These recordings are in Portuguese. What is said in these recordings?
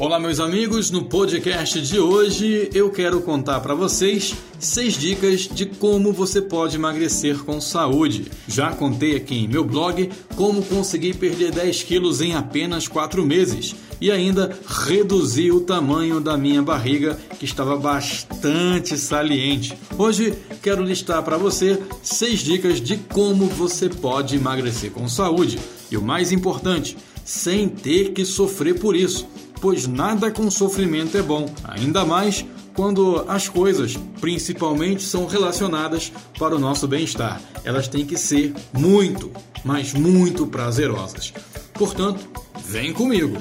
Olá, meus amigos. No podcast de hoje eu quero contar para vocês seis dicas de como você pode emagrecer com saúde. Já contei aqui em meu blog como conseguir perder 10 quilos em apenas 4 meses e ainda reduzir o tamanho da minha barriga que estava bastante saliente. Hoje quero listar para você seis dicas de como você pode emagrecer com saúde e o mais importante, sem ter que sofrer por isso pois nada com sofrimento é bom, ainda mais quando as coisas, principalmente, são relacionadas para o nosso bem-estar. Elas têm que ser muito, mas muito prazerosas. Portanto, vem comigo!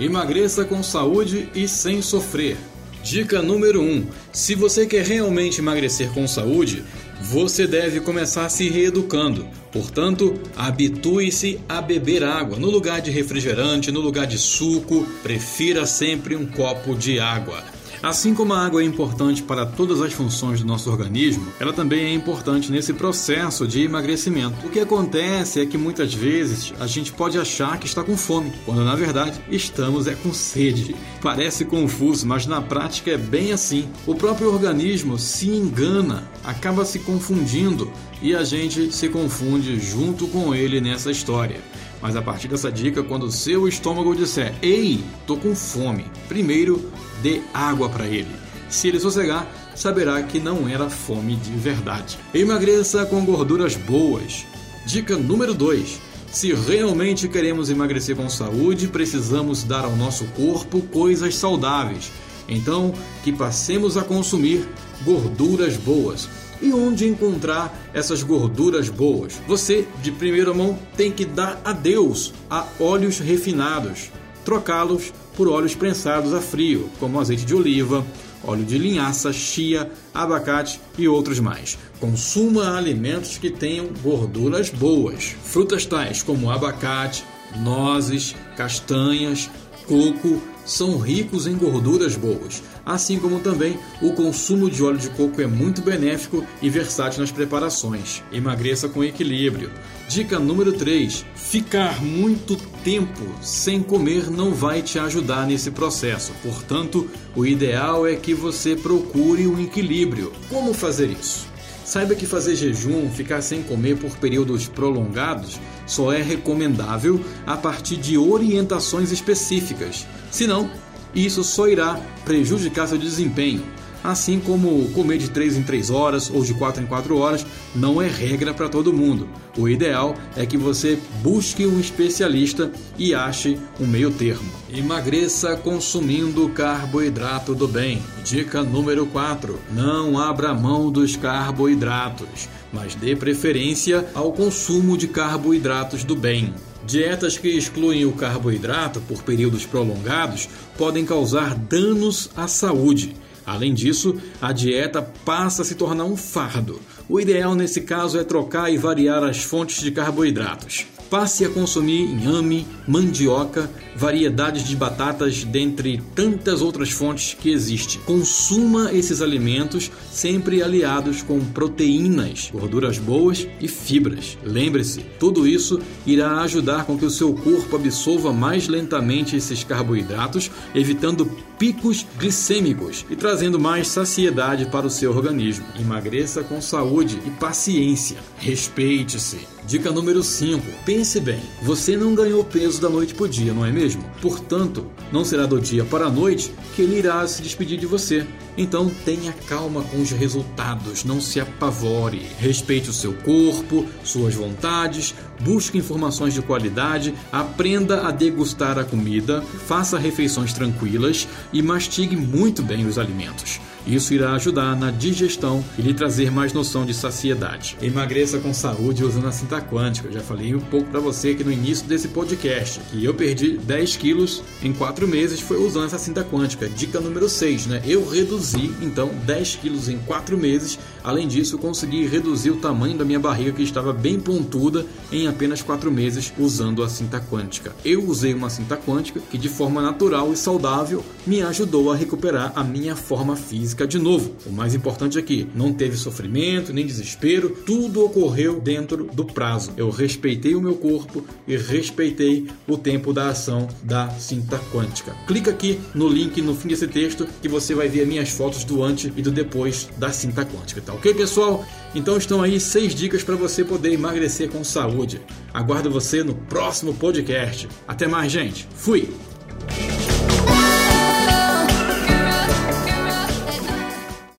Emagreça com saúde e sem sofrer. Dica número 1: um, se você quer realmente emagrecer com saúde, você deve começar se reeducando. Portanto, habitue-se a beber água. No lugar de refrigerante, no lugar de suco, prefira sempre um copo de água. Assim como a água é importante para todas as funções do nosso organismo, ela também é importante nesse processo de emagrecimento. O que acontece é que muitas vezes a gente pode achar que está com fome, quando na verdade estamos é com sede. Parece confuso, mas na prática é bem assim. O próprio organismo se engana, acaba se confundindo e a gente se confunde junto com ele nessa história. Mas a partir dessa dica, quando o seu estômago disser: "Ei, tô com fome", primeiro dê água para ele. Se ele sossegar, saberá que não era fome de verdade. Emagreça com gorduras boas. Dica número 2. Se realmente queremos emagrecer com saúde, precisamos dar ao nosso corpo coisas saudáveis. Então, que passemos a consumir gorduras boas. E onde encontrar essas gorduras boas? Você, de primeira mão, tem que dar adeus a óleos refinados, trocá-los por óleos prensados a frio, como azeite de oliva, óleo de linhaça, chia, abacate e outros mais. Consuma alimentos que tenham gorduras boas. Frutas tais como abacate, nozes, castanhas, coco são ricos em gorduras boas, assim como também o consumo de óleo de coco é muito benéfico e versátil nas preparações. Emagreça com equilíbrio. Dica número 3: ficar muito tempo sem comer não vai te ajudar nesse processo. Portanto, o ideal é que você procure um equilíbrio. Como fazer isso? Saiba que fazer jejum, ficar sem comer por períodos prolongados, só é recomendável a partir de orientações específicas. Senão, isso só irá prejudicar seu desempenho assim como comer de 3 em 3 horas ou de 4 em 4 horas não é regra para todo mundo. O ideal é que você busque um especialista e ache um meio termo. Emagreça consumindo carboidrato do bem. Dica número 4: não abra mão dos carboidratos, mas dê preferência ao consumo de carboidratos do bem. Dietas que excluem o carboidrato por períodos prolongados podem causar danos à saúde. Além disso, a dieta passa a se tornar um fardo. O ideal nesse caso é trocar e variar as fontes de carboidratos. Passe a consumir inhame, mandioca, variedades de batatas, dentre tantas outras fontes que existem. Consuma esses alimentos sempre aliados com proteínas, gorduras boas e fibras. Lembre-se, tudo isso irá ajudar com que o seu corpo absorva mais lentamente esses carboidratos, evitando picos glicêmicos e trazendo mais saciedade para o seu organismo. Emagreça com saúde e paciência. Respeite-se. Dica número 5. Pense bem. Você não ganhou peso da noite para o dia, não é mesmo? Portanto, não será do dia para a noite que ele irá se despedir de você. Então tenha calma com os resultados, não se apavore. Respeite o seu corpo, suas vontades, busque informações de qualidade, aprenda a degustar a comida, faça refeições tranquilas e mastigue muito bem os alimentos. Isso irá ajudar na digestão e lhe trazer mais noção de saciedade. Emagreça com saúde usando a cinta quântica. Eu já falei um pouco para você aqui no início desse podcast que eu perdi 10 quilos em 4 meses foi usando essa cinta quântica. Dica número 6, né? Eu reduzi então 10 quilos em 4 meses. Além disso, consegui reduzir o tamanho da minha barriga que estava bem pontuda em apenas 4 meses usando a cinta quântica. Eu usei uma cinta quântica que de forma natural e saudável me ajudou a recuperar a minha forma física de novo. O mais importante aqui, não teve sofrimento nem desespero, tudo ocorreu dentro do prazo. Eu respeitei o meu corpo e respeitei o tempo da ação da cinta quântica. Clica aqui no link no fim desse texto que você vai ver minhas fotos do antes e do depois da cinta quântica, tá ok, pessoal? Então estão aí seis dicas para você poder emagrecer com saúde. Aguardo você no próximo podcast. Até mais, gente. Fui!